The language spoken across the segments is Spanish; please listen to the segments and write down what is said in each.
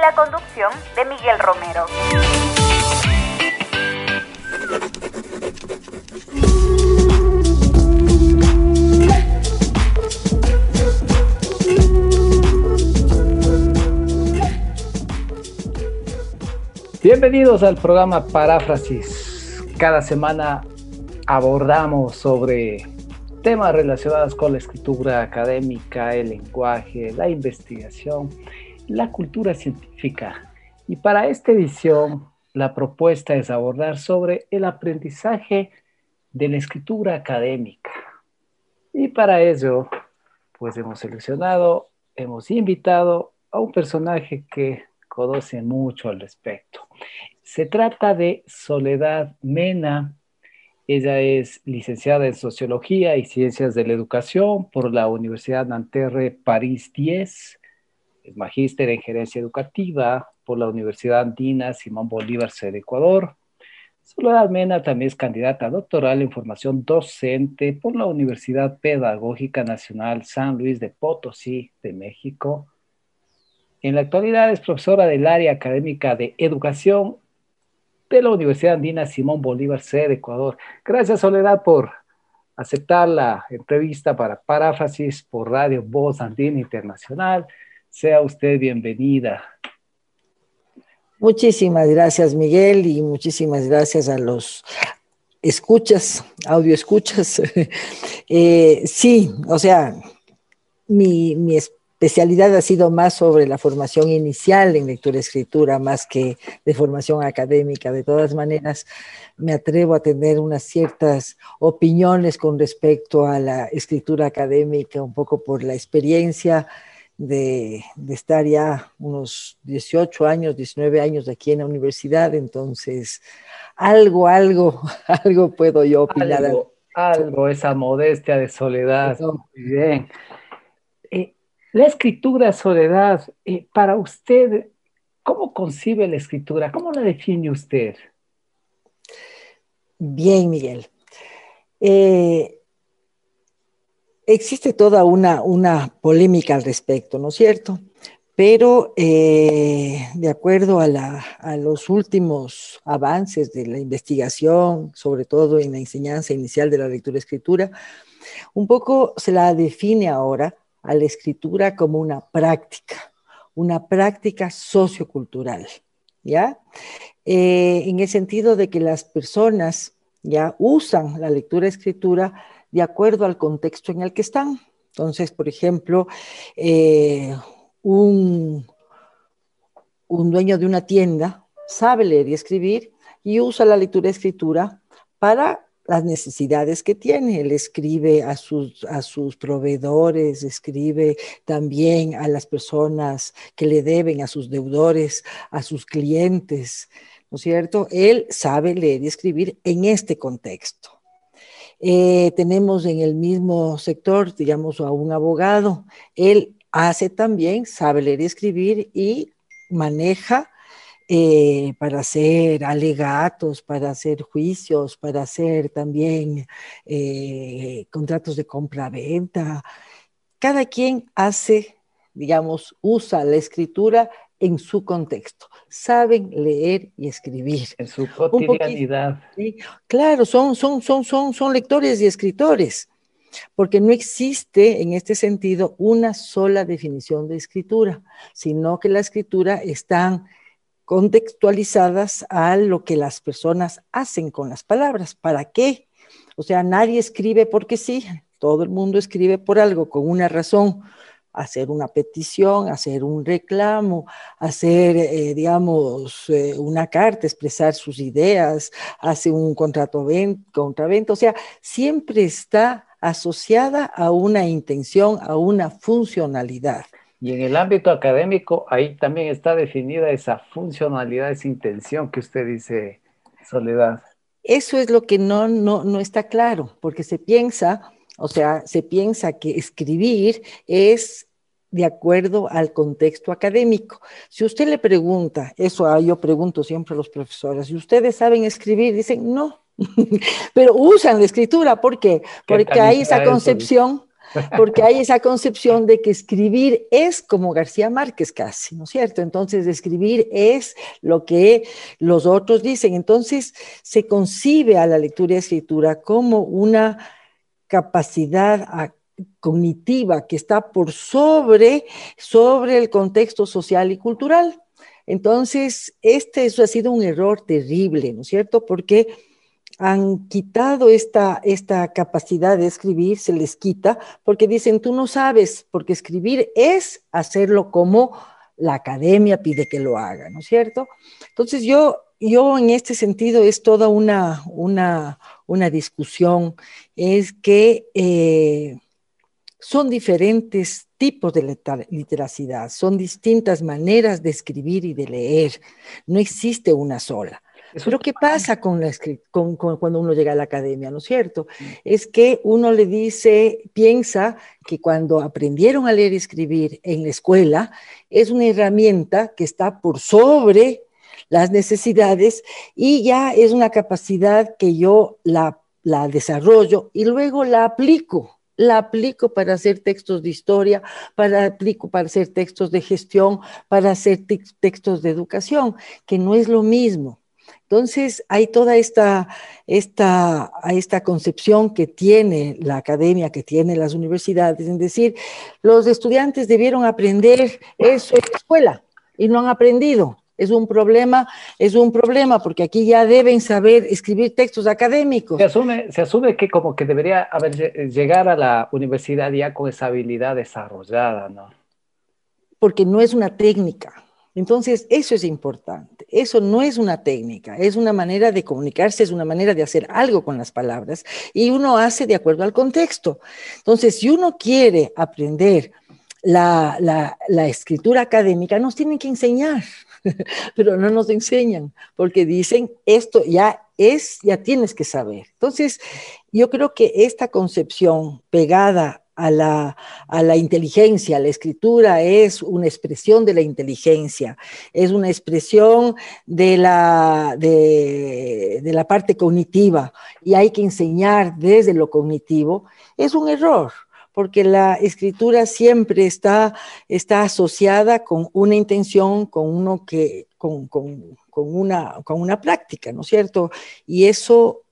La conducción de Miguel Romero. Bienvenidos al programa Paráfrasis. Cada semana abordamos sobre temas relacionados con la escritura académica, el lenguaje, la investigación, la cultura científica. Y para esta edición, la propuesta es abordar sobre el aprendizaje de la escritura académica. Y para ello, pues hemos seleccionado, hemos invitado a un personaje que conoce mucho al respecto. Se trata de Soledad Mena. Ella es licenciada en Sociología y Ciencias de la Educación por la Universidad Nanterre París 10. Es magíster en Gerencia Educativa por la Universidad Andina Simón Bolívar, sede Ecuador. Soledad Mena también es candidata doctoral en formación docente por la Universidad Pedagógica Nacional San Luis de Potosí, de México. En la actualidad es profesora del área académica de educación de la Universidad Andina Simón Bolívar, sede Ecuador. Gracias, Soledad, por aceptar la entrevista para Paráfrasis por Radio Voz Andina Internacional. Sea usted bienvenida. Muchísimas gracias, Miguel, y muchísimas gracias a los escuchas, audio escuchas. eh, sí, o sea, mi, mi, especialidad ha sido más sobre la formación inicial en lectura-escritura, más que de formación académica. De todas maneras, me atrevo a tener unas ciertas opiniones con respecto a la escritura académica, un poco por la experiencia de, de estar ya unos 18 años, 19 años aquí en la universidad. Entonces, algo, algo, algo puedo yo opinar. Algo, algo esa modestia de soledad. Muy bien. La escritura, Soledad, eh, para usted, ¿cómo concibe la escritura? ¿Cómo la define usted? Bien, Miguel. Eh, existe toda una, una, polémica al respecto, ¿no es cierto? Pero eh, de acuerdo a, los últimos avances de la investigación, sobre todo en la enseñanza inicial de la lectura-escritura, un poco se la define ahora a la escritura como una práctica, una práctica sociocultural, ¿ya? Eh, en el sentido de que las personas ya usan la lectura-escritura de acuerdo al contexto en el que están. Entonces, por ejemplo, eh, un, dueño de una tienda sabe leer y escribir y usa la lectura-escritura para las necesidades que tiene. Él escribe a sus, a sus proveedores, escribe también a las personas que le deben, a sus deudores, a sus clientes, ¿no es cierto? Él sabe leer y escribir en este contexto. Eh, tenemos en el mismo sector, digamos, a un abogado. Él hace también, sabe leer y escribir y maneja eh, para hacer alegatos, para hacer juicios, para hacer también eh, contratos de compra-venta. Cada quien hace, digamos, usa la escritura en su contexto. Saben leer y escribir. En su cotidianidad. ¿sí? Claro, son, son, son, son, son lectores y escritores porque no existe en este sentido una sola definición de escritura, sino que la escritura está contextualizadas a lo que las personas hacen con las palabras. ¿Para qué? O sea, nadie escribe porque sí, todo el mundo escribe por algo, con una razón. Hacer una petición, hacer un reclamo, hacer, eh, digamos, eh, una carta, expresar sus ideas, hace un contrato contravento. O sea, siempre está asociada a una intención, a una funcionalidad. Y en el ámbito académico, ahí también está definida esa funcionalidad, esa intención que usted dice, Soledad. Eso es lo que no, no, no está claro, porque se piensa, o sea, se piensa que escribir es de acuerdo al contexto académico. Si usted le pregunta, eso ah, yo pregunto siempre a los profesores, si ustedes saben escribir, dicen no, pero usan la escritura, ¿por qué? Porque hay esa concepción porque hay esa concepción de que escribir es como García Márquez casi, ¿no es cierto? Entonces, escribir es lo que los otros dicen. Entonces, se concibe a la lectura y escritura como una capacidad cognitiva que está por sobre, sobre el contexto social y cultural. Entonces, este eso ha sido un error terrible, ¿no es cierto? Porque han quitado esta, esta capacidad de escribir, se les quita, porque dicen, tú no sabes, porque escribir es hacerlo como la academia pide que lo haga, ¿no es cierto? Entonces yo, yo en este sentido es toda una, una, una discusión, es que eh, son diferentes tipos de literacidad, son distintas maneras de escribir y de leer, no existe una sola. Pero ¿qué pasa con, la, con, cuando uno llega a la academia, no es cierto? Es que uno le dice, piensa que cuando aprendieron a leer y escribir en la escuela, es una herramienta que está por sobre las necesidades y ya es una capacidad que yo la, la desarrollo y luego la aplico la aplico para hacer textos de historia, para aplico para hacer textos de gestión, para hacer textos de educación, que no es lo mismo. Entonces, hay toda esta, esta, esta concepción que tiene la academia, que tiene las universidades, en decir, los estudiantes debieron aprender eso en la escuela y no han aprendido. Es un problema, es un problema, porque aquí ya deben saber escribir textos académicos. Se asume, se asume que como que debería haber, llegar a la universidad ya con esa habilidad desarrollada, ¿no? Porque no es una técnica entonces, eso es importante. Eso no es una técnica, es una manera de comunicarse, es una manera de hacer algo con las palabras y uno hace de acuerdo al contexto. Entonces, si uno quiere aprender la, escritura académica, nos tienen que enseñar, pero no nos enseñan porque dicen esto ya es, ya tienes que saber. Entonces, yo creo que esta concepción pegada a la, a la, inteligencia. La escritura es una expresión de la inteligencia, es una expresión de la, de, la parte cognitiva y hay que enseñar desde lo cognitivo. Es un error porque la escritura siempre está, está asociada con una intención, con, uno que, con, una, con una práctica, ¿no es cierto? Y eso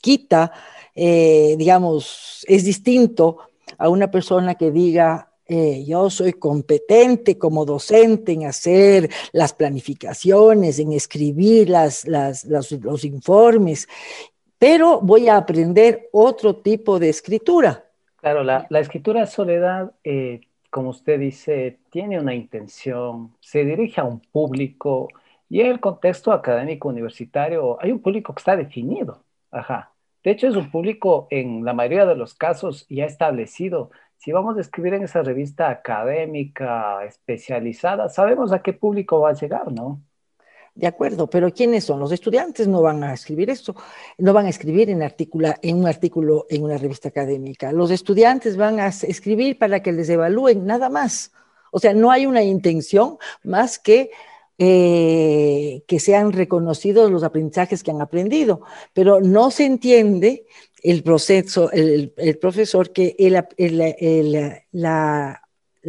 quita, eh, digamos, es distinto a una persona que diga, eh, yo soy competente como docente en hacer las planificaciones, en escribir las, los, informes, pero voy a aprender otro tipo de escritura. Claro, la, escritura soledad, eh, como usted dice, tiene una intención, se dirige a un público y en el contexto académico universitario hay un público que está definido. Ajá. De hecho, es un público en la mayoría de los casos ya establecido. Si vamos a escribir en esa revista académica especializada, sabemos a qué público va a llegar, ¿no? De acuerdo, pero ¿quiénes son? Los estudiantes no van a escribir esto, no van a escribir en, en un artículo en una revista académica. Los estudiantes van a escribir para que les evalúen, nada más. O sea, no hay una intención más que eh, que sean reconocidos los aprendizajes que han aprendido, pero no se entiende el proceso, el, profesor, que la,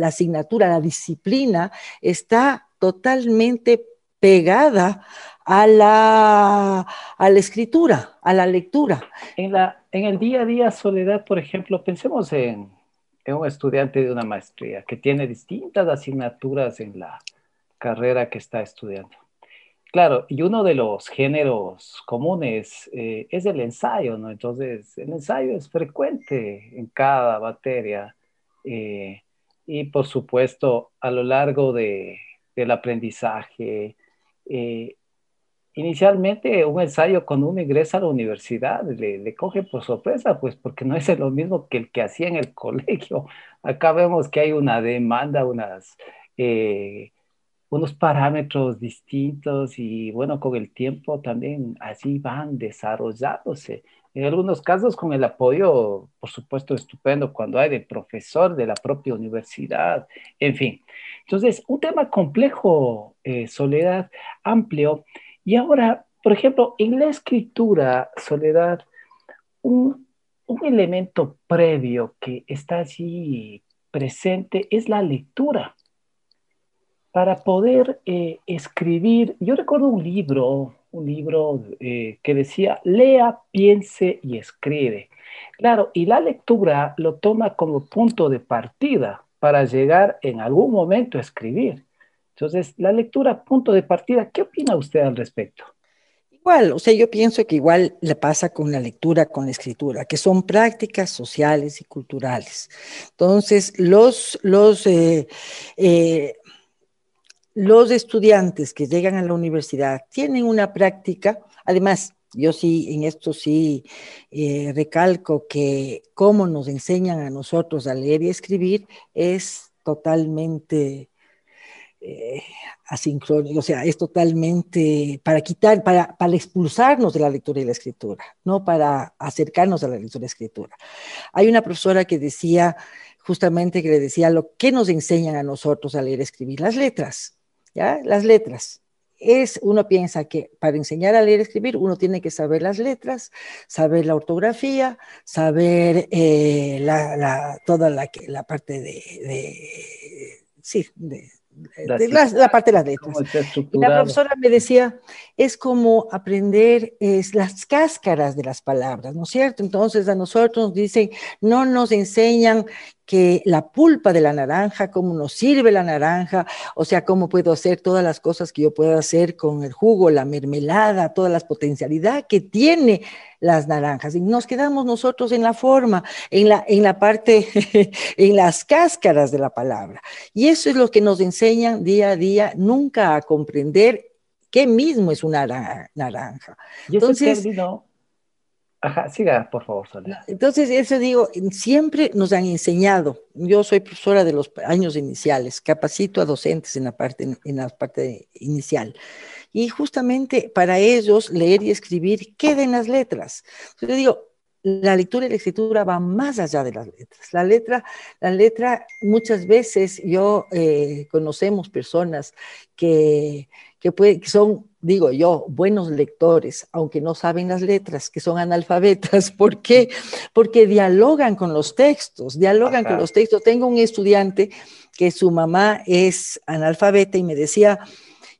asignatura, la disciplina está totalmente pegada a la, a la escritura, a la lectura. En, la, en el día a día, Soledad, por ejemplo, pensemos en, un estudiante de una maestría que tiene distintas asignaturas en la, carrera que está estudiando. Claro, y uno de los géneros comunes eh, es el ensayo, ¿no? Entonces, el ensayo es frecuente en cada materia eh, y, por supuesto, a lo largo de, del aprendizaje, eh, inicialmente un ensayo cuando uno ingresa a la universidad le, coge por sorpresa, pues porque no es lo mismo que el que hacía en el colegio. Acá vemos que hay una demanda, unas, eh, unos parámetros distintos y bueno, con el tiempo también así van desarrollándose. En algunos casos con el apoyo, por supuesto, estupendo cuando hay del profesor de la propia universidad, en fin. Entonces, un tema complejo, eh, Soledad, amplio. Y ahora, por ejemplo, en la escritura, Soledad, un, elemento previo que está allí presente es la lectura. Para poder eh, escribir, yo recuerdo un libro, un libro eh, que decía, lea, piense y escribe. Claro, y la lectura lo toma como punto de partida para llegar en algún momento a escribir. Entonces, la lectura, punto de partida, ¿qué opina usted al respecto? Igual, o sea, yo pienso que igual le pasa con la lectura, con la escritura, que son prácticas sociales y culturales. Entonces, los, los, eh, eh, los estudiantes que llegan a la universidad tienen una práctica, además, yo sí, en esto sí eh, recalco que cómo nos enseñan a nosotros a leer y escribir es totalmente eh, asincrónico, o sea, es totalmente para quitar, para, para expulsarnos de la lectura y la escritura, no para acercarnos a la lectura y la escritura. Hay una profesora que decía, justamente que le decía, lo que nos enseñan a nosotros a leer y escribir, las letras, ¿ya? Las letras. Es, uno piensa que para enseñar a leer y escribir uno tiene que saber las letras, saber la ortografía, saber eh, la, toda la, la parte de, de sí, de, la, parte de las letras. la profesora me decía, es como aprender es, las cáscaras de las palabras, ¿no es cierto? Entonces a nosotros nos dicen, no nos enseñan que la pulpa de la naranja, cómo nos sirve la naranja, o sea, cómo puedo hacer todas las cosas que yo puedo hacer con el jugo, la mermelada, todas las potencialidades que tiene las naranjas. Y nos quedamos nosotros en la forma, en la, en la parte, en las cáscaras de la palabra. Y eso es lo que nos enseñan día a día, nunca a comprender qué mismo es una naranja. Entonces, Ajá, siga, por favor, Entonces, eso digo, siempre nos han enseñado. Yo soy profesora de los años iniciales, capacito a docentes en la parte, en la parte inicial. Y justamente para ellos, leer y escribir queda en las letras. Yo digo, la lectura y la escritura va más allá de las letras. La letra, la letra muchas veces yo eh, conocemos personas que, que, puede, que son digo yo, buenos lectores, aunque no saben las letras, que son analfabetas. ¿Por qué? Porque dialogan con los textos, dialogan con los textos. Tengo un estudiante que su mamá es analfabeta y me decía,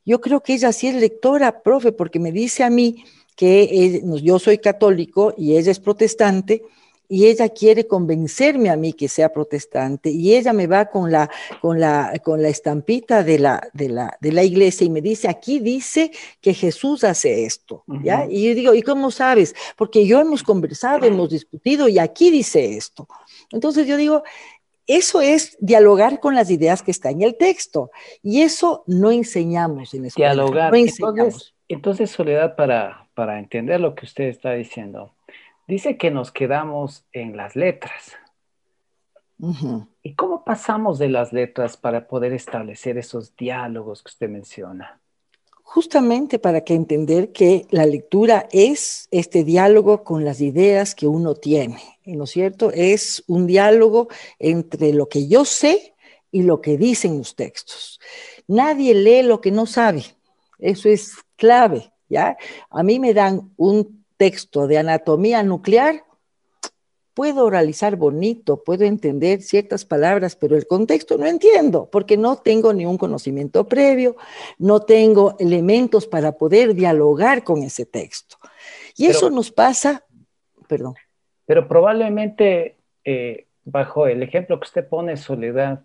yo creo que ella sí es lectora, profe, porque me dice a mí que yo soy católico y ella es protestante y ella quiere convencerme a mí que sea protestante y ella me va con la, con la, con la estampita de la, de, la, de la iglesia y me dice, aquí dice que Jesús hace esto, ¿ya? Y yo digo, ¿y cómo sabes? Porque yo hemos conversado, hemos discutido y aquí dice esto. Entonces yo digo, eso es dialogar con las ideas que están en el texto y eso no enseñamos en escuela. Dialogar. Entonces, entonces, Soledad, para, para entender lo que usted está diciendo, dice que nos quedamos en las letras. ¿Y cómo pasamos de las letras para poder establecer esos diálogos que usted menciona? Justamente para que entender que la lectura es este diálogo con las ideas que uno tiene, ¿no es cierto? Es un diálogo entre lo que yo sé y lo que dicen los textos. Nadie lee lo que no sabe, eso es clave, ¿ya? A mí me dan un texto de anatomía nuclear, puedo oralizar bonito, puedo entender ciertas palabras, pero el contexto no entiendo, porque no tengo ni un conocimiento previo, no tengo elementos para poder dialogar con ese texto. Y eso nos pasa, perdón. Pero probablemente, eh, bajo el ejemplo que usted pone, Soledad,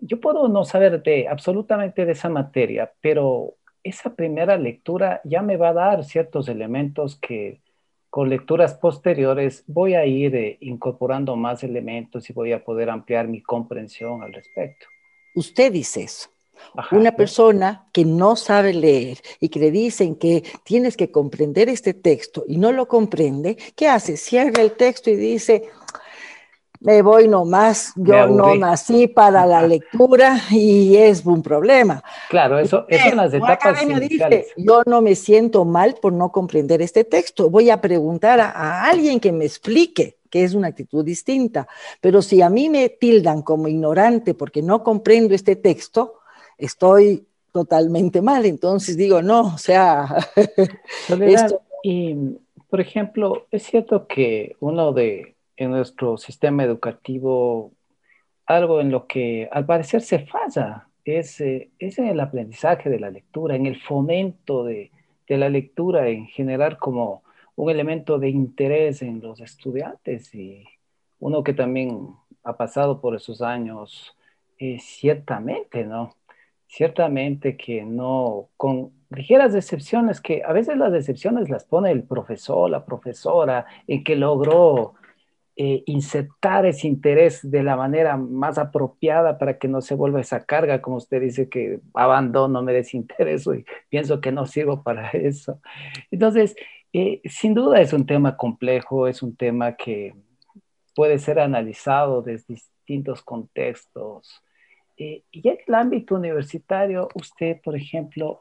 yo puedo no saber de absolutamente de esa materia, pero esa primera lectura ya me va a dar ciertos elementos que con lecturas posteriores voy a ir eh, incorporando más elementos y voy a poder ampliar mi comprensión al respecto. Usted dice eso. Una persona que no sabe leer y que le dicen que tienes que comprender este texto y no lo comprende, ¿qué hace? Cierra el texto y dice, me voy nomás, yo no nací para la lectura y es un problema. Claro, eso, es las etapas yo no me siento mal por no comprender este texto, voy a preguntar a, alguien que me explique que es una actitud distinta, pero si a mí me tildan como ignorante porque no comprendo este texto, estoy totalmente mal, entonces digo, no, o sea, y por ejemplo, es cierto que uno de en nuestro sistema educativo algo en lo que al parecer se falla, es, eh, es en el aprendizaje de la lectura, en el fomento de, de, la lectura, en generar como un elemento de interés en los estudiantes y uno que también ha pasado por esos años, eh, ciertamente, ¿no? Ciertamente que no, con ligeras decepciones, que a veces las decepciones las pone el profesor, la profesora, en que logró eh, insertar ese interés de la manera más apropiada para que no se vuelva esa carga, como usted dice, que abandono, me desintereso y pienso que no sirvo para eso. Entonces, eh, sin duda es un tema complejo, es un tema que puede ser analizado desde distintos contextos. Eh, y en el ámbito universitario, usted, por ejemplo,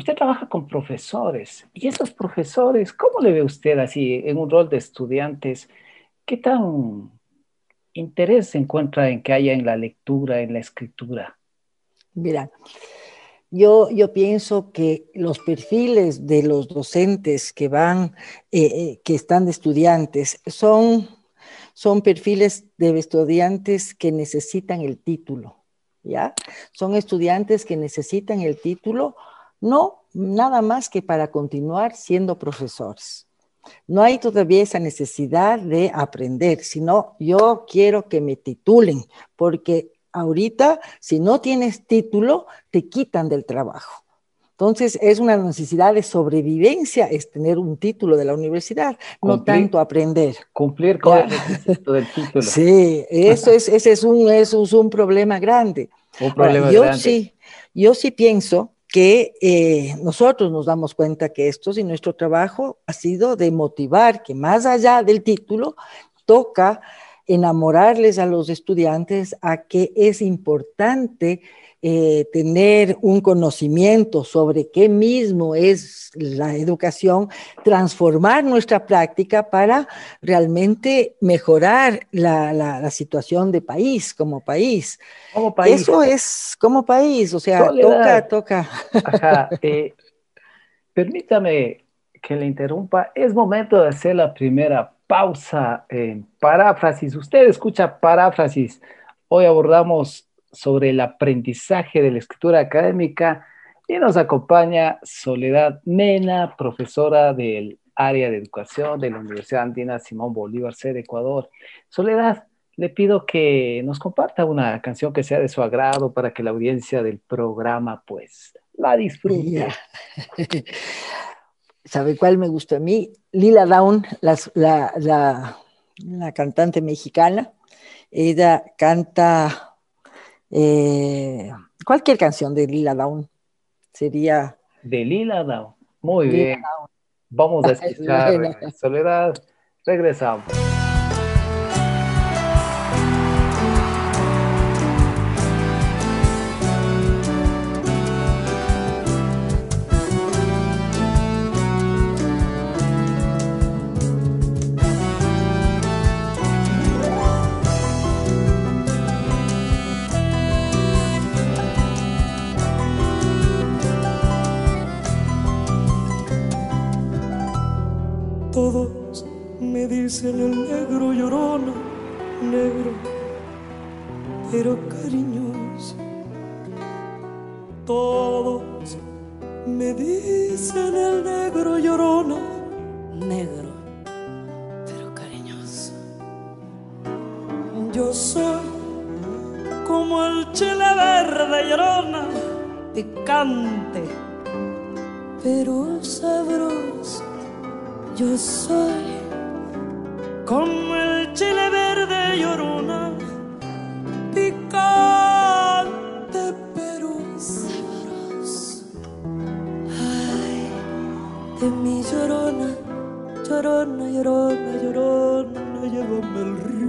usted trabaja con profesores y esos profesores, ¿cómo le ve usted así en un rol de estudiantes? ¿Qué tan interés se encuentra en que haya en la lectura, en la escritura? Mira, yo, yo pienso que los perfiles de los docentes que van, eh, eh, que están de estudiantes, son, son perfiles de estudiantes que necesitan el título, ¿ya? Son estudiantes que necesitan el título no nada más que para continuar siendo profesores. No hay todavía esa necesidad de aprender, sino yo quiero que me titulen, porque ahorita si no tienes título, te quitan del trabajo. Entonces, es una necesidad de sobrevivencia, es tener un título de la universidad, no tanto aprender. Cumplir con el requisito del título. Sí, eso es, ese es un, es un problema grande. Un problema yo grande. Sí, yo sí pienso que eh, nosotros nos damos cuenta que esto y nuestro trabajo ha sido de motivar que más allá del título toca enamorarles a los estudiantes a que es importante eh, tener un conocimiento sobre qué mismo es la educación, transformar nuestra práctica para realmente mejorar la, situación de país como país. Como país. Eso es como país, o sea, toca, toca. Ajá, eh, permítame que le interrumpa. Es momento de hacer la primera pausa en paráfrasis. Usted escucha paráfrasis. Hoy abordamos sobre el aprendizaje de la escritura académica y nos acompaña Soledad Mena, profesora del área de educación de la Universidad Andina Simón Bolívar, sede Ecuador. Soledad, le pido que nos comparta una canción que sea de su agrado para que la audiencia del programa pues la disfrute. ¿Sabe cuál me gusta a mí? Lila Down, la, la, la cantante mexicana. Ella canta eh, cualquier canción de Lila Down sería. De Lila Down. Muy bien. Vamos a escuchar Soledad. Regresamos. como el chile verde llorona, picante, pero sabroso. Yo soy como el chile verde llorona, picante, pero sabroso. Ay, de mi llorona, llorona, llorona, llorona, llévame el río.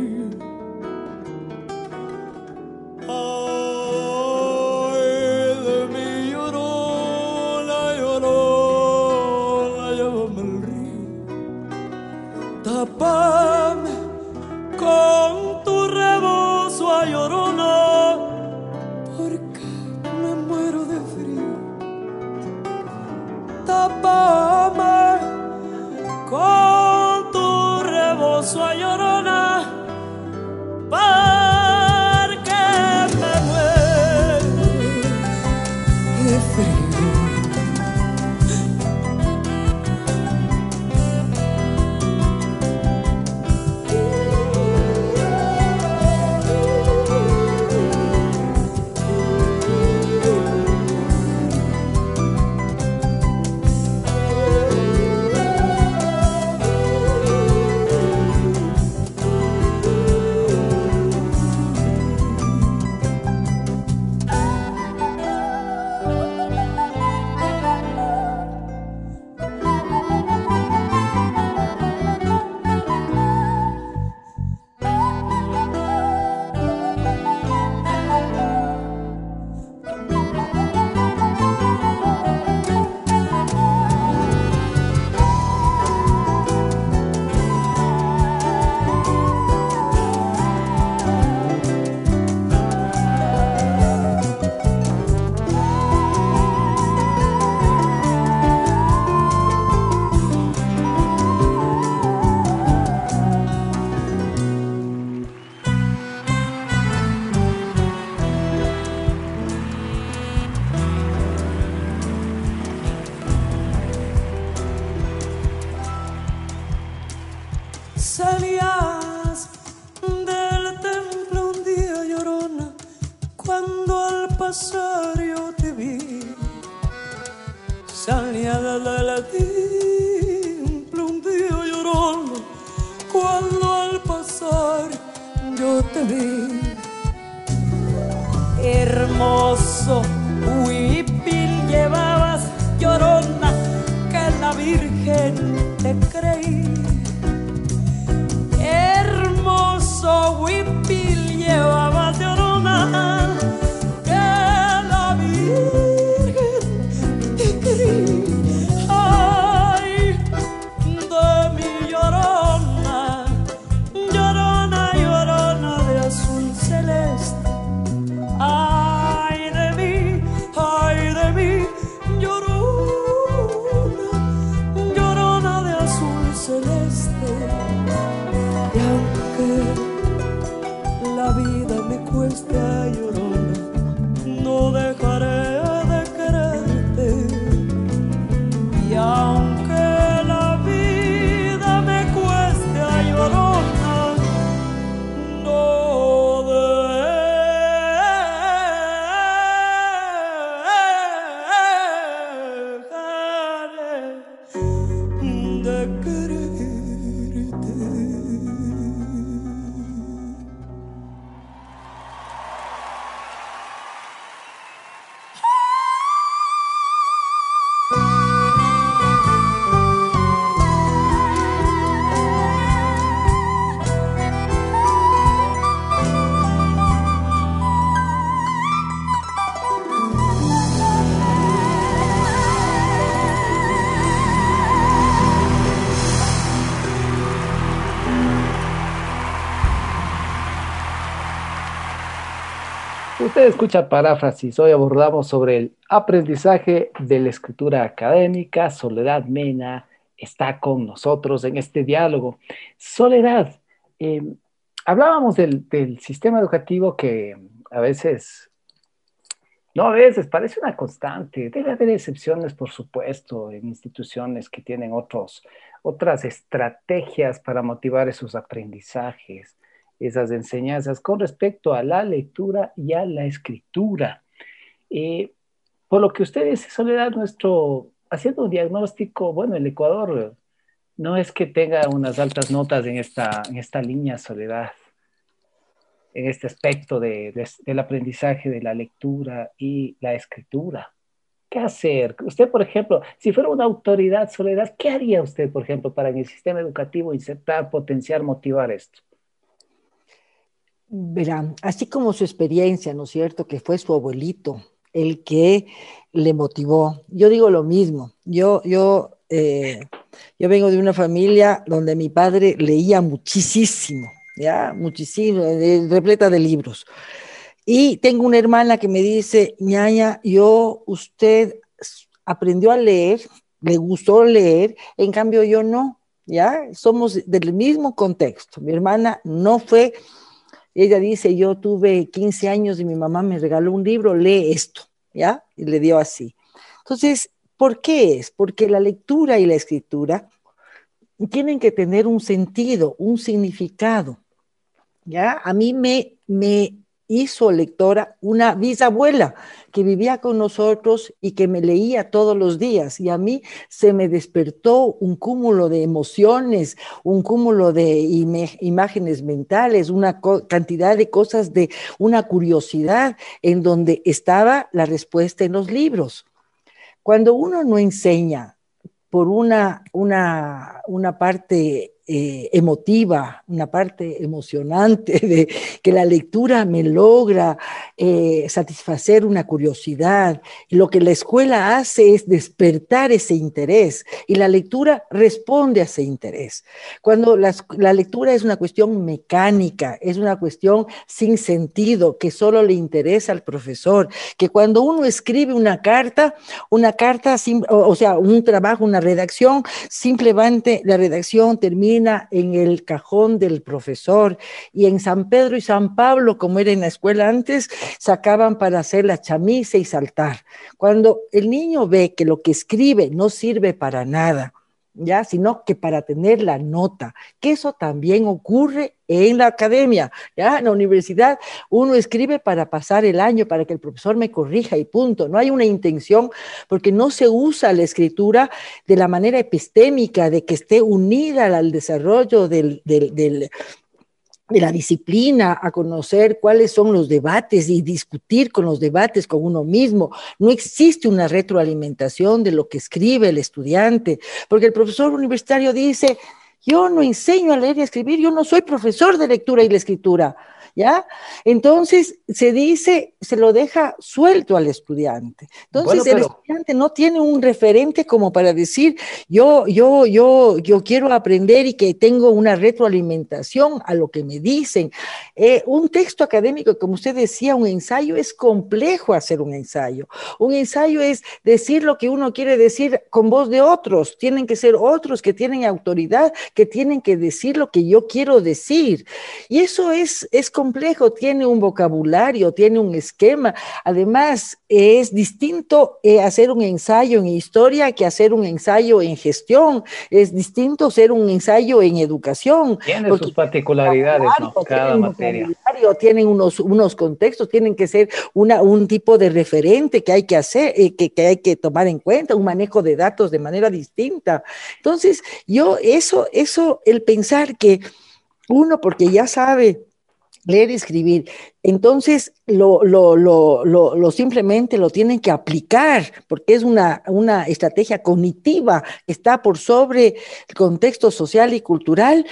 Escucha paráfrasis. Hoy abordamos sobre el aprendizaje de la escritura académica. Soledad Mena está con nosotros en este diálogo. Soledad, eh, hablábamos del, del sistema educativo que a veces, no a veces, parece una constante. Debe haber excepciones, por supuesto, en instituciones que tienen otros, otras estrategias para motivar esos aprendizajes esas enseñanzas con respecto a la lectura y a la escritura. Eh, por lo que usted dice, Soledad, nuestro, haciendo un diagnóstico, bueno, el Ecuador no es que tenga unas altas notas en esta, en esta línea, Soledad, en este aspecto de, del aprendizaje de la lectura y la escritura. ¿Qué hacer? Usted, por ejemplo, si fuera una autoridad, Soledad, ¿qué haría usted, por ejemplo, para en el sistema educativo insertar, potenciar, motivar esto? Verán, así como su experiencia, ¿no es cierto? Que fue su abuelito el que le motivó. Yo digo lo mismo. Yo, yo, eh, yo vengo de una familia donde mi padre leía muchísimo, ya, muchísimo, repleta de libros. Y tengo una hermana que me dice, ñaña, yo, usted aprendió a leer, le gustó leer, en cambio yo no, ¿ya? Somos del mismo contexto. Mi hermana no fue, ella dice, yo tuve 15 años y mi mamá me regaló un libro, lee esto, ¿ya? Y le dio así. Entonces, ¿por qué es? Porque la lectura y la escritura tienen que tener un sentido, un significado. ¿Ya? A mí me, me hizo lectora una bisabuela que vivía con nosotros y que me leía todos los días. Y a mí se me despertó un cúmulo de emociones, un cúmulo de imágenes mentales, una cantidad de cosas de una curiosidad en donde estaba la respuesta en los libros. Cuando uno no enseña por una, una, una parte eh, emotiva, una parte emocionante de que la lectura me logra eh, satisfacer una curiosidad. Lo que la escuela hace es despertar ese interés y la lectura responde a ese interés. Cuando la, la lectura es una cuestión mecánica, es una cuestión sin sentido, que solo le interesa al profesor, que cuando uno escribe una carta, una carta, o sea, un trabajo, una redacción, simplemente la redacción termina en el cajón del profesor y en San Pedro y San Pablo, como era en la escuela antes, sacaban para hacer la chamisa y saltar. Cuando el niño ve que lo que escribe no sirve para nada, ya, sino que para tener la nota, que eso también ocurre en la academia, ya, en la universidad uno escribe para pasar el año, para que el profesor me corrija y punto, no hay una intención porque no se usa la escritura de la manera epistémica, de que esté unida al desarrollo del, del, del de la disciplina, a conocer cuáles son los debates y discutir con los debates con uno mismo. No existe una retroalimentación de lo que escribe el estudiante, porque el profesor universitario dice, yo no enseño a leer y escribir, yo no soy profesor de lectura y la escritura. ¿Ya? Entonces se dice, se lo deja suelto al estudiante. Entonces el estudiante no tiene un referente como para decir, yo, yo, yo, yo quiero aprender y que tengo una retroalimentación a lo que me dicen. Eh, un texto académico, como usted decía, un ensayo es complejo hacer un ensayo. Un ensayo es decir lo que uno quiere decir con voz de otros. Tienen que ser otros que tienen autoridad, que tienen que decir lo que yo quiero decir. Y eso es, es complejo, tiene un vocabulario, tiene un esquema. Además, es distinto eh, hacer un ensayo en historia que hacer un ensayo en gestión. Es distinto ser un ensayo en educación. Tiene sus particularidades, ¿no? Cada materia. Tienen unos, unos contextos, tienen que ser una, un tipo de referente que hay que hacer, eh, que, que hay que tomar en cuenta, un manejo de datos de manera distinta. Entonces, yo, eso, eso, el pensar que uno, porque ya sabe leer y escribir. Entonces, lo, lo, lo, lo, simplemente lo tienen que aplicar, porque es una, una estrategia cognitiva que está por sobre el contexto social y cultural.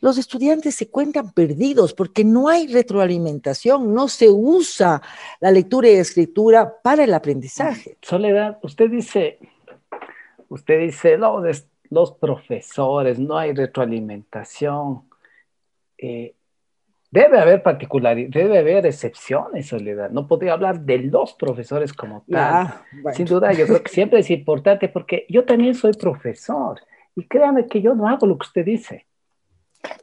Los estudiantes se cuentan perdidos porque no hay retroalimentación, no se usa la lectura y escritura para el aprendizaje. Soledad, usted dice, usted dice, no, los profesores, no hay retroalimentación. Eh, Debe haber particularidades, debe haber excepciones, Soledad. No podría hablar de los profesores como tal. Sin duda, yo creo que siempre es importante porque yo también soy profesor y créame que yo no hago lo que usted dice.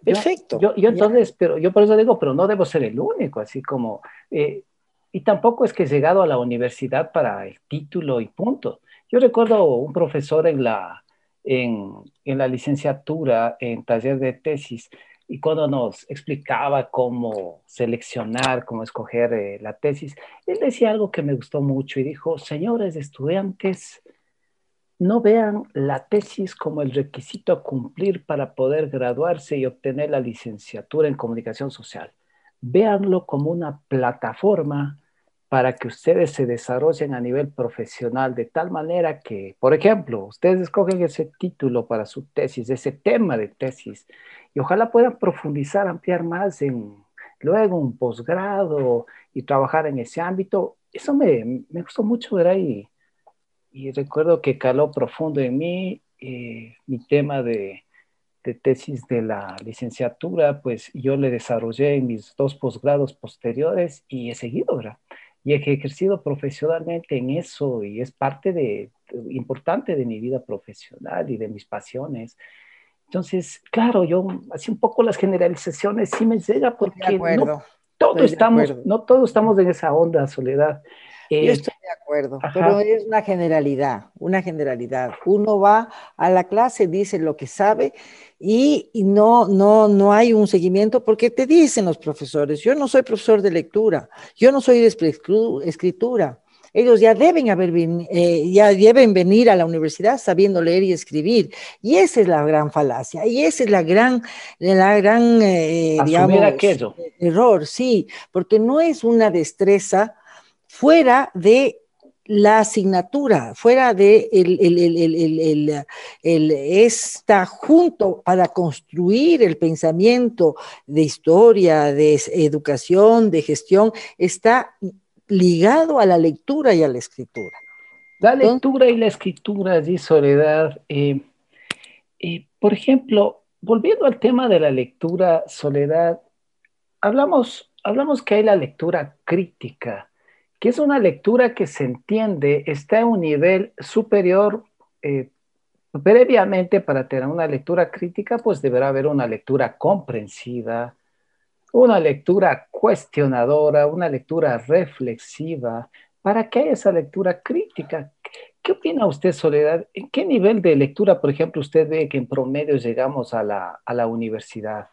Perfecto. Yo, yo, entonces, pero yo por eso digo, pero no debo ser el único, así como, eh, y tampoco es que he llegado a la universidad para el título y punto. Yo recuerdo un profesor en la, en, en la licenciatura, en taller de tesis, y cuando nos explicaba cómo seleccionar, cómo escoger eh, la tesis, él decía algo que me gustó mucho y dijo, señores estudiantes, no vean la tesis como el requisito a cumplir para poder graduarse y obtener la licenciatura en comunicación social. Véanlo como una plataforma para que ustedes se desarrollen a nivel profesional de tal manera que, por ejemplo, ustedes escogen ese título para su tesis, ese tema de tesis, y ojalá puedan profundizar, ampliar más en luego un posgrado y trabajar en ese ámbito. Eso me, me gustó mucho ver ahí. Y recuerdo que caló profundo en mí eh, mi tema de, de tesis de la licenciatura, pues yo le desarrollé en mis dos posgrados posteriores y he seguido, ¿verdad? y he ejercido profesionalmente en eso y es parte de, importante de mi vida profesional y de mis pasiones. Entonces, claro, yo así un poco las generalizaciones sí me llega porque no, todos estamos, no todos estamos en esa onda, Soledad. Yo eh, estoy de acuerdo, pero es una generalidad, una generalidad. Uno va a la clase, dice lo que sabe y, no, no, no hay un seguimiento porque te dicen los profesores, yo no soy profesor de lectura, yo no soy de escritura. Ellos ya deben, haber, eh, ya deben venir a la universidad sabiendo leer y escribir. Y esa es la gran falacia. Y esa es la gran, la gran eh, digamos, error, sí, porque no es una destreza fuera de la asignatura, fuera de el, el, está junto para construir el pensamiento de historia, de educación, de gestión, está ligado a la lectura y a la escritura. La lectura y la escritura, dice Soledad. Eh, eh, por ejemplo, volviendo al tema de la lectura, Soledad, hablamos, hablamos que hay la lectura crítica que es una lectura que se entiende, está en un nivel superior. Eh, previamente, para tener una lectura crítica, pues deberá haber una lectura comprensiva, una lectura cuestionadora, una lectura reflexiva, para que haya esa lectura crítica. ¿Qué opina usted, Soledad? ¿En qué nivel de lectura, por ejemplo, usted ve que en promedio llegamos a la, a la universidad?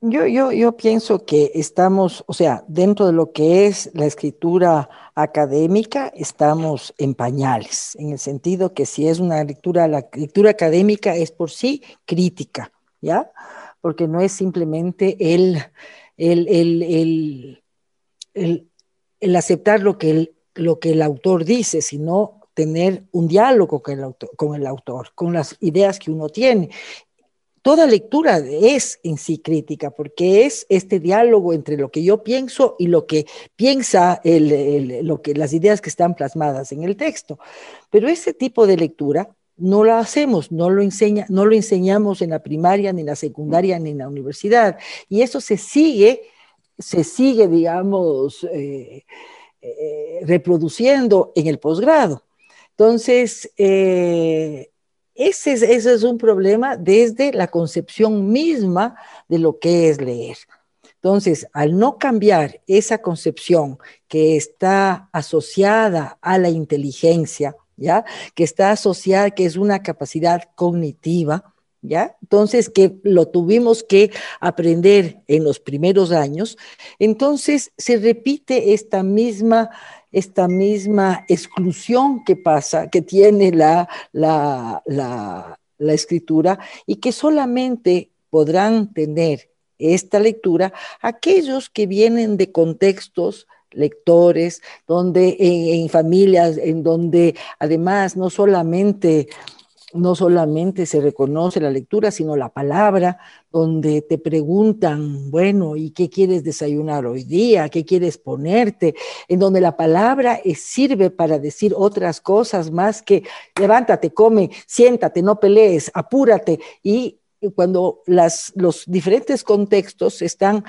Yo, yo, yo pienso que estamos, o sea, dentro de lo que es la escritura académica, estamos en pañales, en el sentido que si es una lectura, la lectura académica es por sí crítica, ¿ya? Porque no es simplemente el, el, el, el, el aceptar lo que el, lo que el autor dice, sino tener un diálogo con el, autor, con el las ideas que uno tiene toda lectura es en sí crítica, porque es este diálogo entre lo que yo pienso y lo que piensa lo que, las ideas que están plasmadas en el texto. Pero ese tipo de lectura no lo hacemos, no lo, enseña, no lo enseñamos en la primaria, ni en la secundaria, ni en la universidad. Y eso se sigue, se sigue, digamos, eh, eh, reproduciendo en el posgrado. Entonces, eh, ese es, un problema desde la concepción misma de lo que es leer. Entonces, al no cambiar esa concepción que está asociada a la inteligencia, ¿ya? Que está asociada, que es una capacidad cognitiva, ¿ya? Entonces, que lo tuvimos que aprender en los primeros años, entonces se repite esta misma esta misma exclusión que pasa, que tiene la, la, la, escritura y que solamente podrán tener esta lectura aquellos que vienen de contextos lectores, donde en, familias en donde además no solamente no solamente se reconoce la lectura, sino la palabra, donde te preguntan, bueno, ¿y qué quieres desayunar hoy día? ¿Qué quieres ponerte? En donde la palabra sirve para decir otras cosas más que levántate, come, siéntate, no pelees, apúrate. Y cuando las, los diferentes contextos están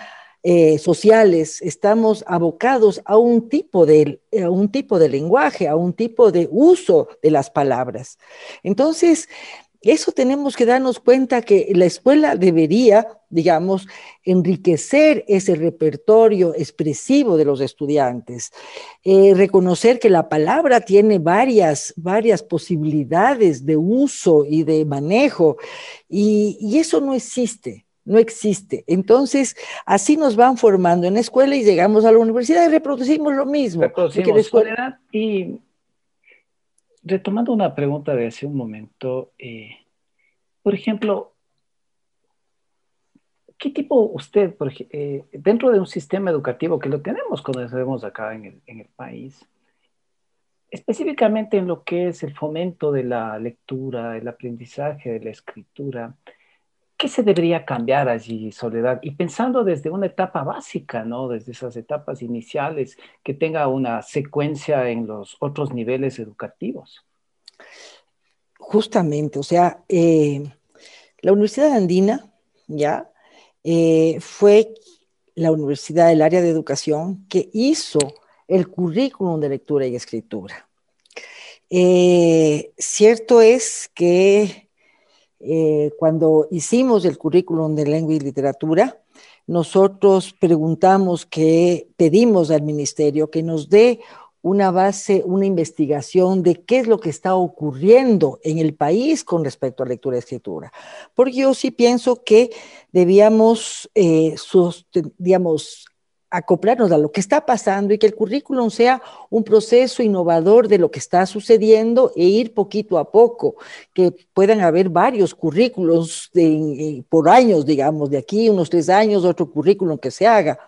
eh, sociales, estamos abocados a un, tipo de, a un tipo de lenguaje, a un tipo de uso de las palabras. Entonces, eso tenemos que darnos cuenta que la escuela debería, digamos, enriquecer ese repertorio expresivo de los estudiantes, eh, reconocer que la palabra tiene varias, varias posibilidades de uso y de manejo, y eso no existe no existe. Entonces, así nos van formando en la escuela y llegamos a la universidad y reproducimos lo mismo. Reproducimos escuela... Y retomando una pregunta de hace un momento, eh, por ejemplo, ¿qué tipo usted, por, eh, dentro de un sistema educativo que lo tenemos, conocemos acá en el, en el país, específicamente en lo que es el fomento de la lectura, el aprendizaje de la escritura, ¿qué se debería cambiar allí, Soledad? Y pensando desde una etapa básica, ¿no? Desde esas etapas iniciales, que tenga una secuencia en los otros niveles educativos. Justamente, o sea, eh, la Universidad Andina, ¿ya? Eh, fue la universidad del área de educación que hizo el currículum de lectura y escritura. Eh, cierto es que eh, cuando hicimos el currículum de lengua y literatura, nosotros preguntamos que pedimos al ministerio que nos dé una base, una investigación de qué es lo que está ocurriendo en el país con respecto a lectura y escritura. Porque yo sí pienso que debíamos, eh, digamos, acoplarnos a lo que está pasando y que el currículum sea un proceso innovador de lo que está sucediendo e ir poquito a poco, que puedan haber varios currículos por años, digamos, de aquí unos tres años, otro currículum que se haga.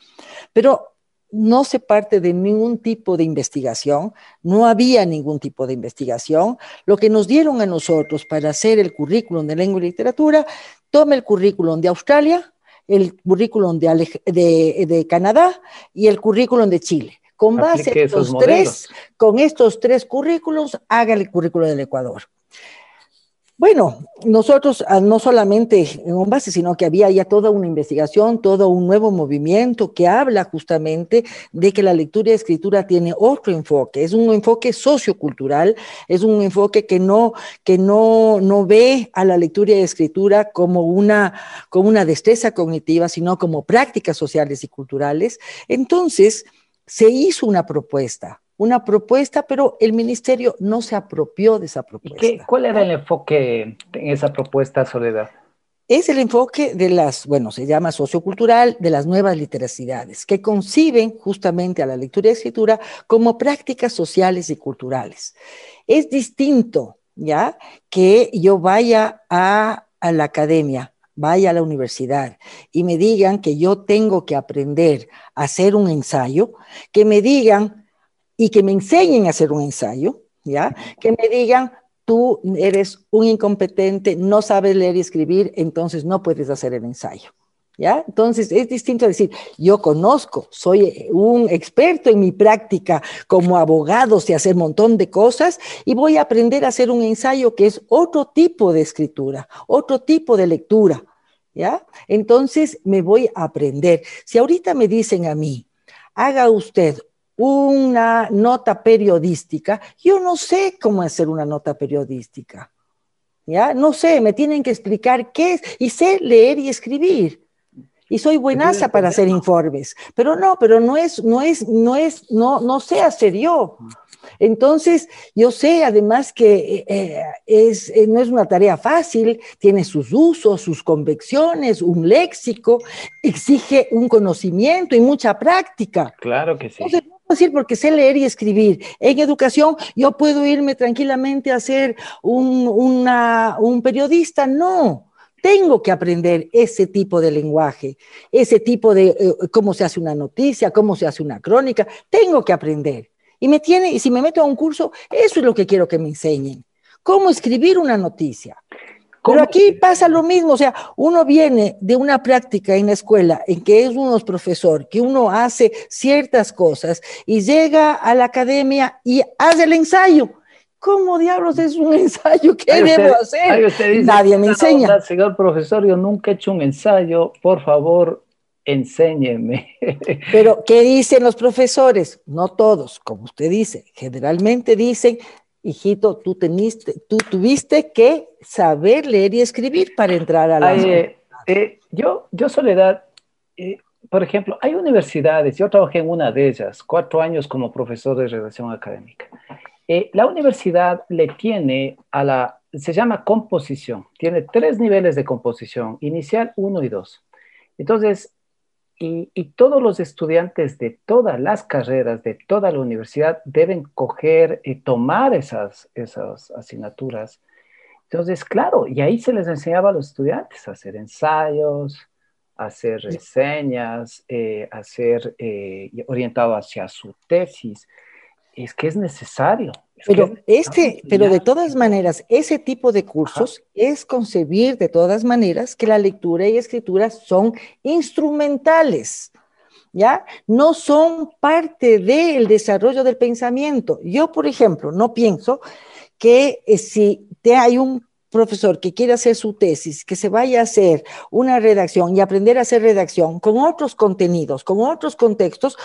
Pero no se parte de ningún tipo de investigación, no había ningún tipo de investigación. Lo que nos dieron a nosotros para hacer el currículum de lengua y literatura, tome el currículum de Australia, el currículum de, de, Canadá y el currículum de Chile. Con base en estos tres, con estos tres currículos, haga el currículum del Ecuador. Bueno, nosotros ah, no solamente en un base, sino que había ya toda una investigación, todo un nuevo movimiento que habla justamente de que la lectura y escritura tiene otro enfoque, es un enfoque sociocultural, es un enfoque que no, que no, no ve a la lectura y escritura como una, como una destreza cognitiva, sino como prácticas sociales y culturales. Entonces, se hizo una propuesta una propuesta, pero el ministerio no se apropió de esa propuesta. Qué, ¿Cuál era el enfoque en esa propuesta, Soledad? Es el enfoque de las, bueno, se llama sociocultural, de las nuevas literacidades, que conciben justamente a la lectura y escritura como prácticas sociales y culturales. Es distinto, ¿ya? Que yo vaya a, a la academia, vaya a la universidad y me digan que yo tengo que aprender a hacer un ensayo, que me digan, y que me enseñen a hacer un ensayo, ¿ya? Que me digan, tú eres un incompetente, no sabes leer y escribir, entonces no puedes hacer el ensayo. ¿Ya? Entonces es distinto decir, yo conozco, soy un experto en mi práctica como abogado, sé hacer un montón de cosas y voy a aprender a hacer un ensayo que es otro tipo de escritura, otro tipo de lectura, ¿ya? Entonces me voy a aprender. Si ahorita me dicen a mí, haga usted una nota periodística, yo no sé cómo hacer una nota periodística. ¿Ya? No sé, me tienen que explicar qué es y sé leer y escribir. Y soy buenaza para hacer informes, pero no, pero no es, no es, no es, no, no sé hacer yo. Entonces, yo sé además que eh, es, eh, no es una tarea fácil, tiene sus usos, sus convicciones, un léxico, exige un conocimiento y mucha práctica. Claro que sí decir porque sé leer y escribir. En educación yo puedo irme tranquilamente a ser un, un periodista. No, tengo que aprender ese tipo de lenguaje, ese tipo de eh, cómo se hace una noticia, cómo se hace una crónica. Tengo que aprender. Y me tiene, y si me meto a un curso, eso es lo que quiero que me enseñen. Cómo escribir una noticia. Pero aquí pasa lo mismo, o sea, uno viene de una práctica en la escuela en que es uno profesor, que uno hace ciertas cosas y llega a la academia y hace el ensayo. ¿Cómo diablos es un ensayo? ¿Qué debo hacer? Nadie me enseña. señor profesor, yo nunca he hecho un ensayo, por favor, enséñeme. Pero, ¿qué dicen los profesores? No todos, como usted dice, generalmente dicen, hijito, tú, teniste, tú tuviste que saber leer y escribir para entrar a la eh, eh, yo, yo, Soledad, eh, por ejemplo, hay universidades, yo trabajé en una de ellas, cuatro años como profesor de redacción académica. la universidad le tiene a la, se llama composición, tiene tres niveles de composición, inicial, uno y dos. Entonces, y, todos los estudiantes de todas las carreras, de toda la universidad, deben coger y tomar esas, esas asignaturas. Entonces, claro, y ahí se les enseñaba a los estudiantes a hacer ensayos, hacer reseñas, eh, hacer eh, orientado hacia su tesis. Es que es necesario. pero, este, pero de todas maneras, ese tipo de cursos es concebir de todas maneras que la lectura y escritura son instrumentales. ¿Ya? No son parte del desarrollo del pensamiento. Yo, por ejemplo, no pienso que eh, si te hay un profesor que quiere hacer su tesis, que se vaya a hacer una redacción y aprender a hacer redacción con otros contenidos, con otros contextos,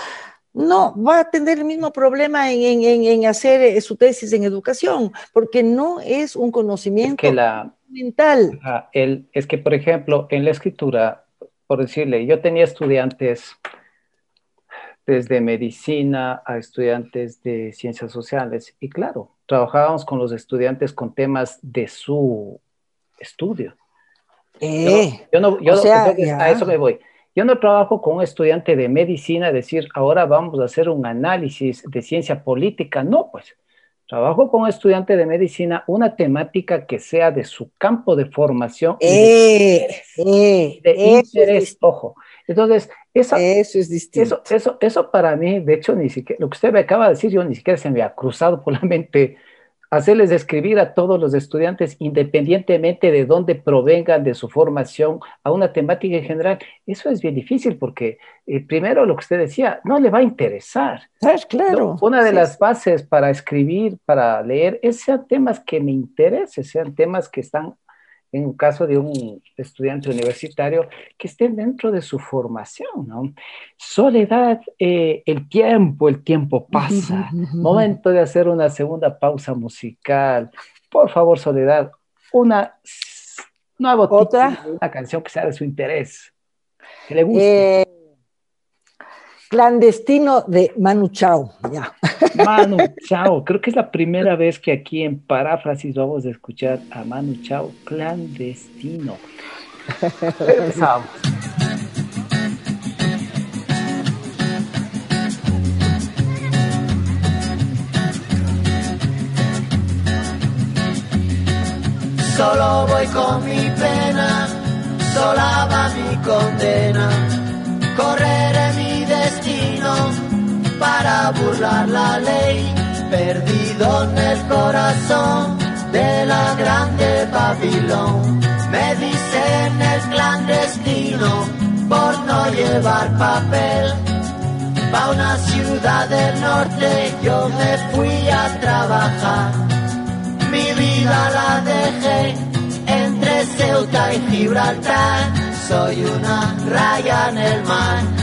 no va a tener el mismo problema en, hacer eh, su tesis en educación, porque no es un conocimiento mental. es que, por ejemplo, en la escritura, por decirle, yo tenía estudiantes desde medicina a estudiantes de ciencias sociales y claro, trabajábamos con los estudiantes con temas de su estudio. Eh, yo, no, yo a eso me voy. Yo no trabajo con un estudiante de medicina, decir, ahora vamos a hacer un análisis de ciencia política. No, pues, trabajo con un estudiante de medicina, una temática que sea de su campo de formación. Eh, de, eh, interés, ojo. Entonces, eso, eso es distinto. Eso, eso, eso para mí, de hecho, ni siquiera, lo que usted me acaba de decir, yo ni siquiera se me ha cruzado por la mente hacerles escribir a todos los estudiantes, independientemente de dónde provengan de su formación, a una temática en general. Eso es bien difícil porque, eh, primero, lo que usted decía, no le va a interesar. Es claro. Una de las bases para escribir, para leer, es sean temas que me interesen, sean temas que están en un caso de un estudiante universitario, que estén dentro de su formación, ¿no? Soledad, eh, el tiempo, el tiempo pasa. Momento de hacer una segunda pausa musical. Por favor, Soledad, una nueva ¿Otra? una canción que sea de su interés, que le guste. Eh, Clandestino de Manu Chao, ya. Manu Chao, creo que es la primera vez que aquí en Paráfrasis vamos a escuchar a Manu Chao, Clandestino. Empezamos. Solo voy con mi pena, sola va mi condena, correré mi para burlar la ley, perdido en el corazón de la grande Babilón. Me dicen el clandestino por no llevar papel. Pa' una ciudad del norte yo me fui a trabajar. Mi vida la dejé entre Ceuta y Gibraltar. Soy una raya en el mar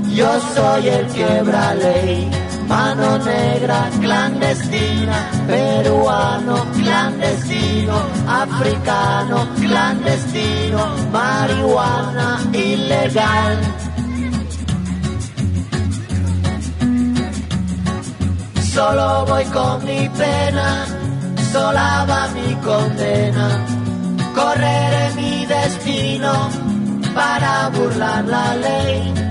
yo soy el quebra ley, mano negra clandestina, peruano clandestino, africano clandestino, marihuana ilegal. Solo voy con mi pena, sola va mi condena, correré mi destino para burlar la ley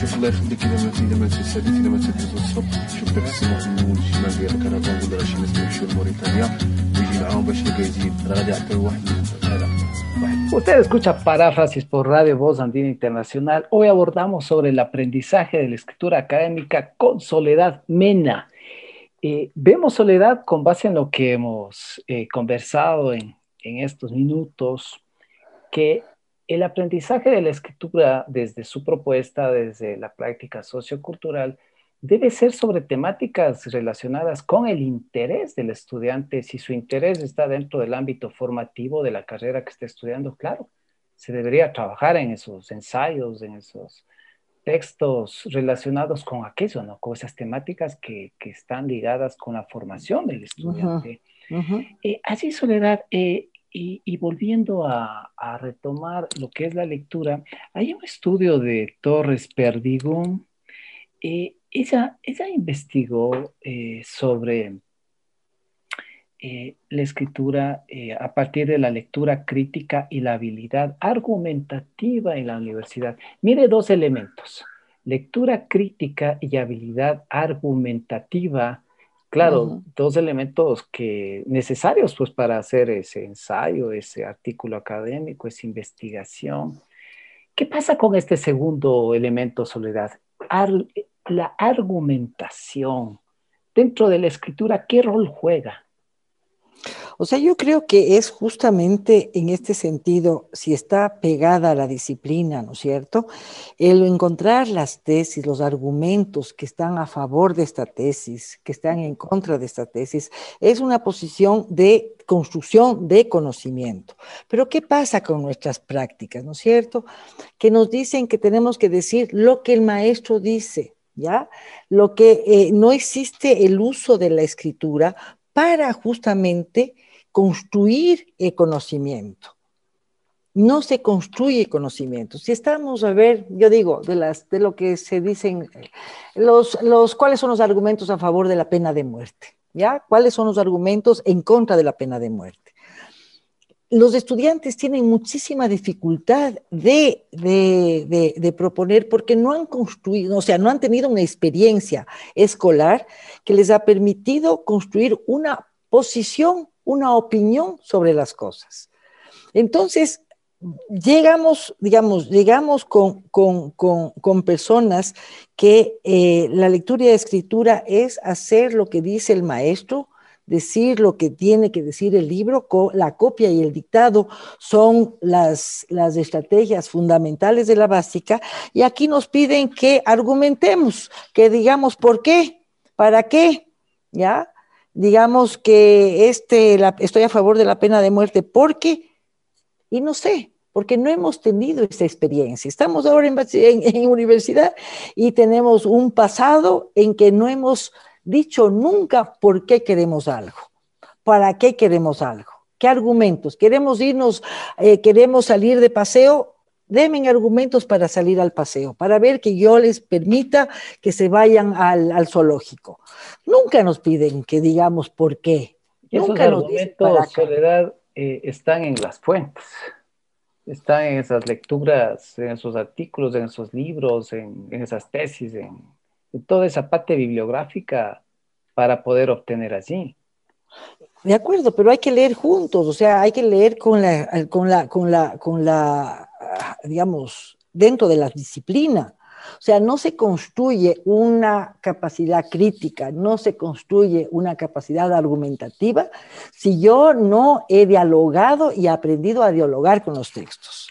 شوف الله يخليك الا ما الا ما تسالي الا ما تدوز الصب شوف داك السماح من الشمال ديال الكرفان ولا شي ناس يمشيو لموريتانيا ويجي معاهم باش يزيد راه غادي يعطيو واحد هذا Usted escucha paráfrasis por Radio Voz Andina Internacional. Hoy abordamos sobre el aprendizaje de la escritura académica con Soledad Mena. Eh, vemos Soledad con base en lo que hemos eh, conversado en, en estos minutos, que el aprendizaje de la escritura desde su propuesta, desde la práctica sociocultural, debe ser sobre temáticas relacionadas con el interés del estudiante. Si su interés está dentro del ámbito formativo de la carrera que está estudiando, claro, se debería trabajar en esos ensayos, en esos textos relacionados con aquello, ¿no? Con esas temáticas que, que están ligadas con la formación del estudiante. Eh, así, Soledad, eh, y, volviendo a, retomar lo que es la lectura, hay un estudio de Torres Perdigón. Eh, ella, ella, investigó sobre la escritura a partir de la lectura crítica y la habilidad argumentativa en la universidad. Mire dos elementos, lectura crítica y habilidad argumentativa Claro, dos elementos que necesarios pues para hacer ese ensayo, ese artículo académico, esa investigación. ¿Qué pasa con este segundo elemento, Soledad? la argumentación. Dentro de la escritura, ¿qué rol juega? O sea, yo creo que es justamente en este sentido, si está pegada a la disciplina, ¿no es cierto? El encontrar las tesis, los argumentos que están a favor de esta tesis, que están en contra de esta tesis, es una posición de construcción de conocimiento. Pero ¿qué pasa con nuestras prácticas, ¿no es cierto? Que nos dicen que tenemos que decir lo que el maestro dice. ¿Ya? Lo que eh, no existe el uso de la escritura para justamente construir el conocimiento. No se construye conocimiento. Si estamos a ver, yo digo, de, las, de lo que se dicen, los, los, ¿cuáles son los argumentos a favor de la pena de muerte? ¿Ya? ¿Cuáles son los argumentos en contra de la pena de muerte? Los estudiantes tienen muchísima dificultad de, de, de, de, proponer porque no han construido, o sea, no han tenido una experiencia escolar que les ha permitido construir una posición una opinión sobre las cosas. Entonces, llegamos, digamos, llegamos con, con, personas que eh, la lectura y la escritura es hacer lo que dice el maestro, decir lo que tiene que decir el libro, la copia y el dictado son las, las estrategias fundamentales de la básica, y aquí nos piden que argumentemos, que digamos por qué, para qué, ¿ya? Digamos que este, estoy a favor de la pena de muerte porque, y no sé, porque no hemos tenido esta experiencia. Estamos ahora en, universidad y tenemos un pasado en que no hemos dicho nunca por qué queremos algo, para qué queremos algo, qué argumentos, queremos irnos, eh, queremos salir de paseo, Denme argumentos para salir al paseo, para ver que yo les permita que se vayan al zoológico. Nunca nos piden que digamos por qué. Nunca Esos argumentos, Soledad, eh, están en las fuentes, están en esas lecturas, en esos artículos, en esos libros, en, esas tesis, en, toda esa parte bibliográfica para poder obtener allí. De acuerdo, pero hay que leer juntos, o sea, hay que leer con la, con la, con la, con la, digamos, dentro de la disciplina. O sea, no se construye una capacidad crítica, no se construye una capacidad argumentativa si yo no he dialogado y aprendido a dialogar con los textos.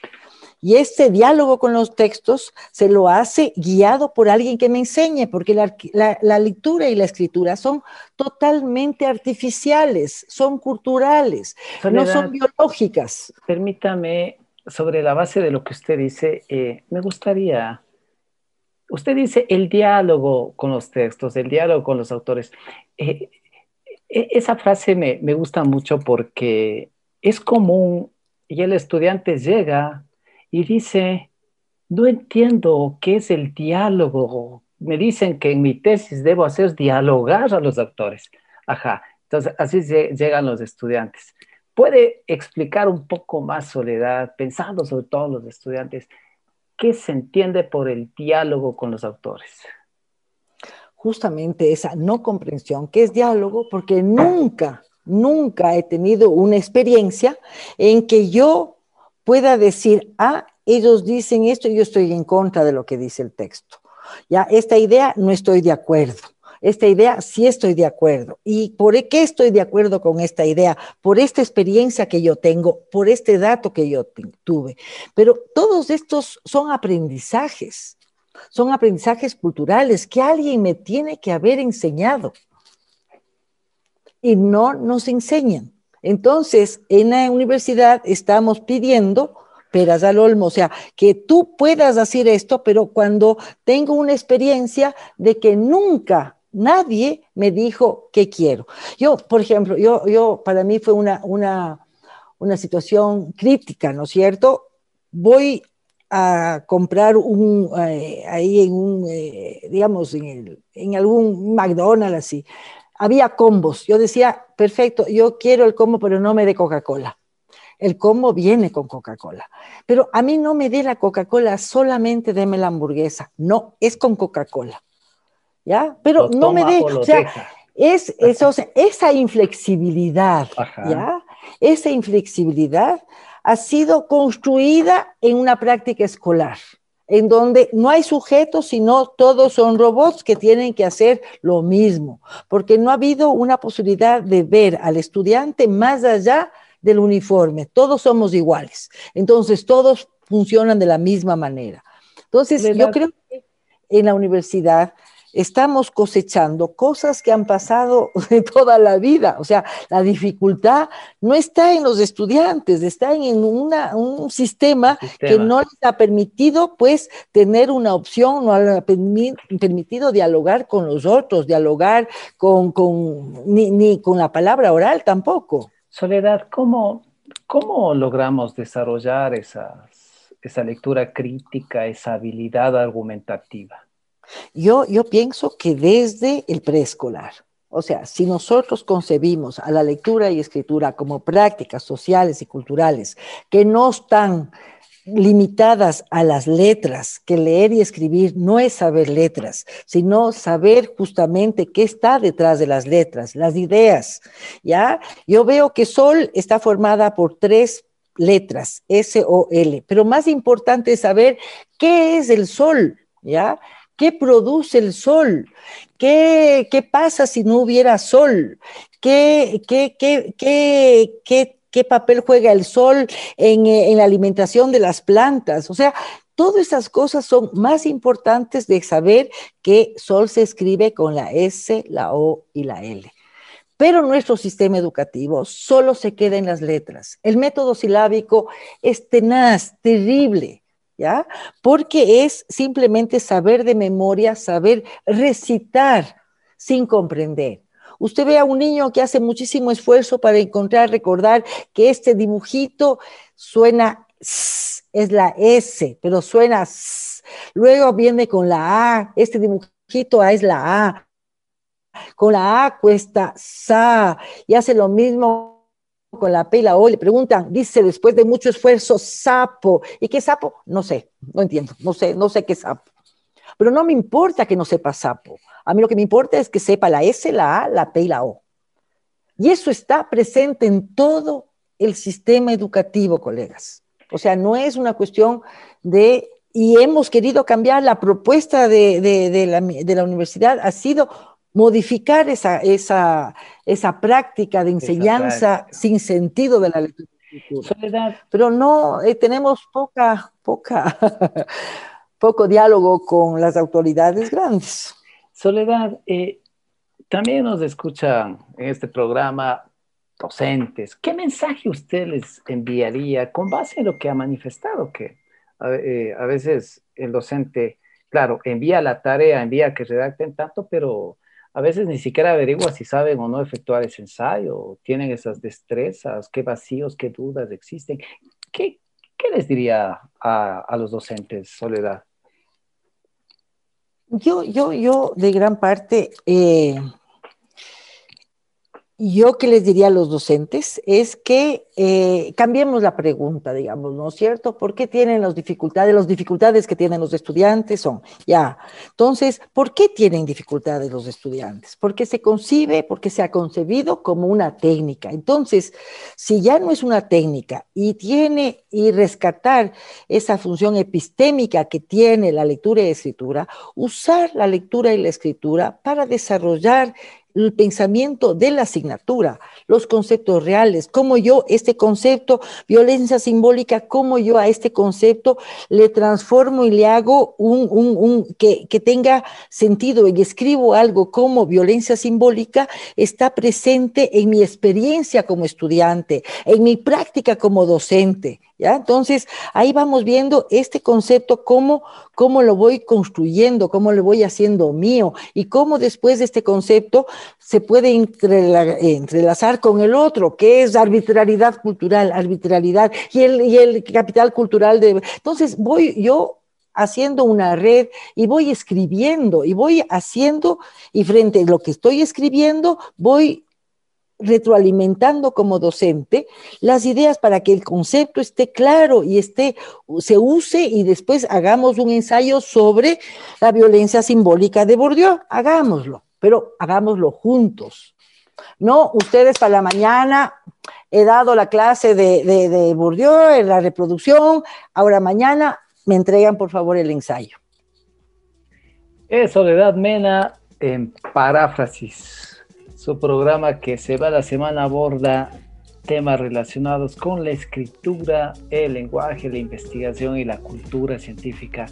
Y este diálogo con los textos se lo hace guiado por alguien que me enseñe, porque la, lectura y la escritura son totalmente artificiales, son culturales, no son biológicas. Permítame, sobre la base de lo que usted dice, eh, me gustaría Usted dice el diálogo con los textos, el diálogo con los autores. Eh, e, esa frase me, me, gusta mucho porque es común y el estudiante llega y dice, no entiendo qué es el diálogo. Me dicen que en mi tesis debo hacer dialogar a los autores. Ajá, entonces así llegan los estudiantes. ¿Puede explicar un poco más, Soledad, pensando sobre todos los estudiantes, ¿Qué se entiende por el diálogo con los autores? Justamente esa no comprensión, ¿qué es diálogo? Porque nunca, nunca he tenido una experiencia en que yo pueda decir, ah, ellos dicen esto y yo estoy en contra de lo que dice el texto. Ya, esta idea no estoy de acuerdo esta idea sí estoy de acuerdo. ¿Y por qué estoy de acuerdo con esta idea? Por esta experiencia que yo tengo, por este dato que yo tuve. Pero todos estos son aprendizajes. son aprendizajes culturales que alguien me tiene que haber enseñado. Y no nos enseñan. Entonces, en la universidad estamos pidiendo peras al olmo, o sea, que tú puedas hacer esto, pero cuando tengo una experiencia de que nunca nadie me dijo qué quiero. Yo, por ejemplo, yo, yo para mí fue una, una, una situación crítica, ¿no es cierto? Voy a comprar un, eh, ahí en un, eh, digamos, en, en, algún McDonald's así. Había combos. Yo decía, perfecto, yo quiero el combo, pero no me dé Coca-Cola. El combo viene con Coca-Cola. Pero a mí no me dé la Coca-Cola, solamente deme la hamburguesa. No, es con Coca-Cola. ¿Ya? Pero no me dé, o sea, es, esa inflexibilidad, ¿ya? Esa inflexibilidad ha sido construida en una práctica escolar, en donde no hay sujetos, sino todos son robots que tienen que hacer lo mismo, porque no ha habido una posibilidad de ver al estudiante más allá del uniforme, todos somos iguales, entonces todos funcionan de la misma manera. Entonces, yo creo que en la universidad estamos cosechando cosas que han pasado de toda la vida. O sea, la dificultad no está en los estudiantes, está en una, un sistema, que no les ha permitido, pues, tener una opción, no ha permitido dialogar con los otros, dialogar con, con ni, con la palabra oral tampoco. Soledad, ¿cómo, cómo logramos desarrollar esa lectura crítica, esa habilidad argumentativa? Yo, yo pienso que desde el preescolar, o sea, si nosotros concebimos a la lectura y escritura como prácticas sociales y culturales que no están limitadas a las letras, que leer y escribir no es saber letras, sino saber justamente qué está detrás de las letras, las ideas, ¿ya? Yo veo que Sol está formada por tres letras, S-O-L, pero más importante es saber qué es el Sol, ¿ya? ¿Qué produce el sol? ¿Qué, qué pasa si no hubiera sol? ¿Qué, qué, qué, qué, papel juega el sol en, en, la alimentación de las plantas? O sea, todas esas cosas son más importantes de saber que sol se escribe con la S, la O y la L. Pero nuestro sistema educativo solo se queda en las letras. El método silábico es tenaz, terrible. ¿Ya? Porque es simplemente saber de memoria, saber recitar sin comprender. Usted ve a un niño que hace muchísimo esfuerzo para encontrar, recordar que este dibujito suena es la S, pero suena. Luego viene con la A, este dibujito A es la A. Con la A cuesta sa y hace lo mismo con la P y la O, le preguntan, dice después de mucho esfuerzo, sapo. ¿Y qué sapo? No sé, no entiendo, no sé, no sé qué sapo. Pero no me importa que no sepa sapo. A mí lo que me importa es que sepa la S, la A, la P y la O. Y eso está presente en todo el sistema educativo, colegas. O sea, no es una cuestión de, y hemos querido cambiar la propuesta de, de, la, de la universidad, ha sido modificar esa, esa, esa práctica de enseñanza sin sentido de la lectura. Soledad. Pero no, eh, tenemos poca, poca, poco diálogo con las autoridades grandes. Soledad, eh, también nos escuchan en este programa docentes. ¿Qué mensaje usted les enviaría con base en lo que ha manifestado? Que a, eh, a veces el docente, claro, envía la tarea, envía que redacten tanto, pero a veces ni siquiera averigua si saben o no efectuar ese ensayo, tienen esas destrezas, qué vacíos, qué dudas existen. ¿Qué, qué les diría a, a, los docentes, Soledad? Yo, yo, yo de gran parte eh, yo que les diría a los docentes es que eh, cambiemos la pregunta, digamos, ¿no es cierto? ¿Por qué tienen las dificultades? Las dificultades que tienen los estudiantes son, ya, entonces, ¿por qué tienen dificultades los estudiantes? Porque se concibe, porque se ha concebido como una técnica. Entonces, si ya no es una técnica y tiene y rescatar esa función epistémica que tiene la lectura y escritura, usar la lectura y la escritura para desarrollar el pensamiento de la asignatura, los conceptos reales, cómo yo este concepto, violencia simbólica, cómo yo a este concepto le transformo y le hago un, un, un que, que, tenga sentido y escribo algo como violencia simbólica, está presente en mi experiencia como estudiante, en mi práctica como docente. ¿Ya? Entonces, ahí vamos viendo este concepto, cómo, cómo lo voy construyendo, cómo lo voy haciendo mío y cómo después de este concepto se puede entrelazar con el otro, que es arbitrariedad cultural, arbitrariedad y el, y el capital cultural de... Entonces, voy yo haciendo una red y voy escribiendo y voy haciendo y frente a lo que estoy escribiendo voy retroalimentando como docente las ideas para que el concepto esté claro y esté, se use y después hagamos un ensayo sobre la violencia simbólica de Bourdieu. Hagámoslo, pero hagámoslo juntos. No, ustedes para la mañana he dado la clase de, de, Bourdieu en la reproducción, ahora mañana me entregan por favor el ensayo. Es Soledad Mena en paráfrasis su programa que se va la semana aborda temas relacionados con la escritura, el lenguaje, la investigación y la cultura científica.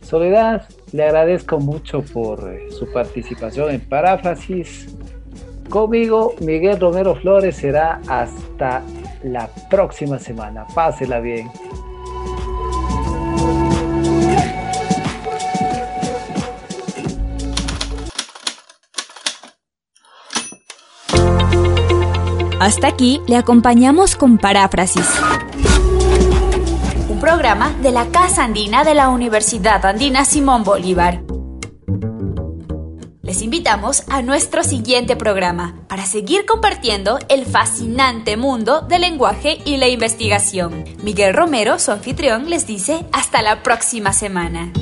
Soledad, le agradezco mucho por eh, su participación en Paráfrasis. Conmigo, Miguel Romero Flores, será hasta la próxima semana. Pásela bien. Hasta aquí le acompañamos con Paráfrasis. Un programa de la Casa Andina de la Universidad Andina Simón Bolívar. Les invitamos a nuestro siguiente programa para seguir compartiendo el fascinante mundo del lenguaje y la investigación. Miguel Romero, su anfitrión, les dice hasta la próxima semana.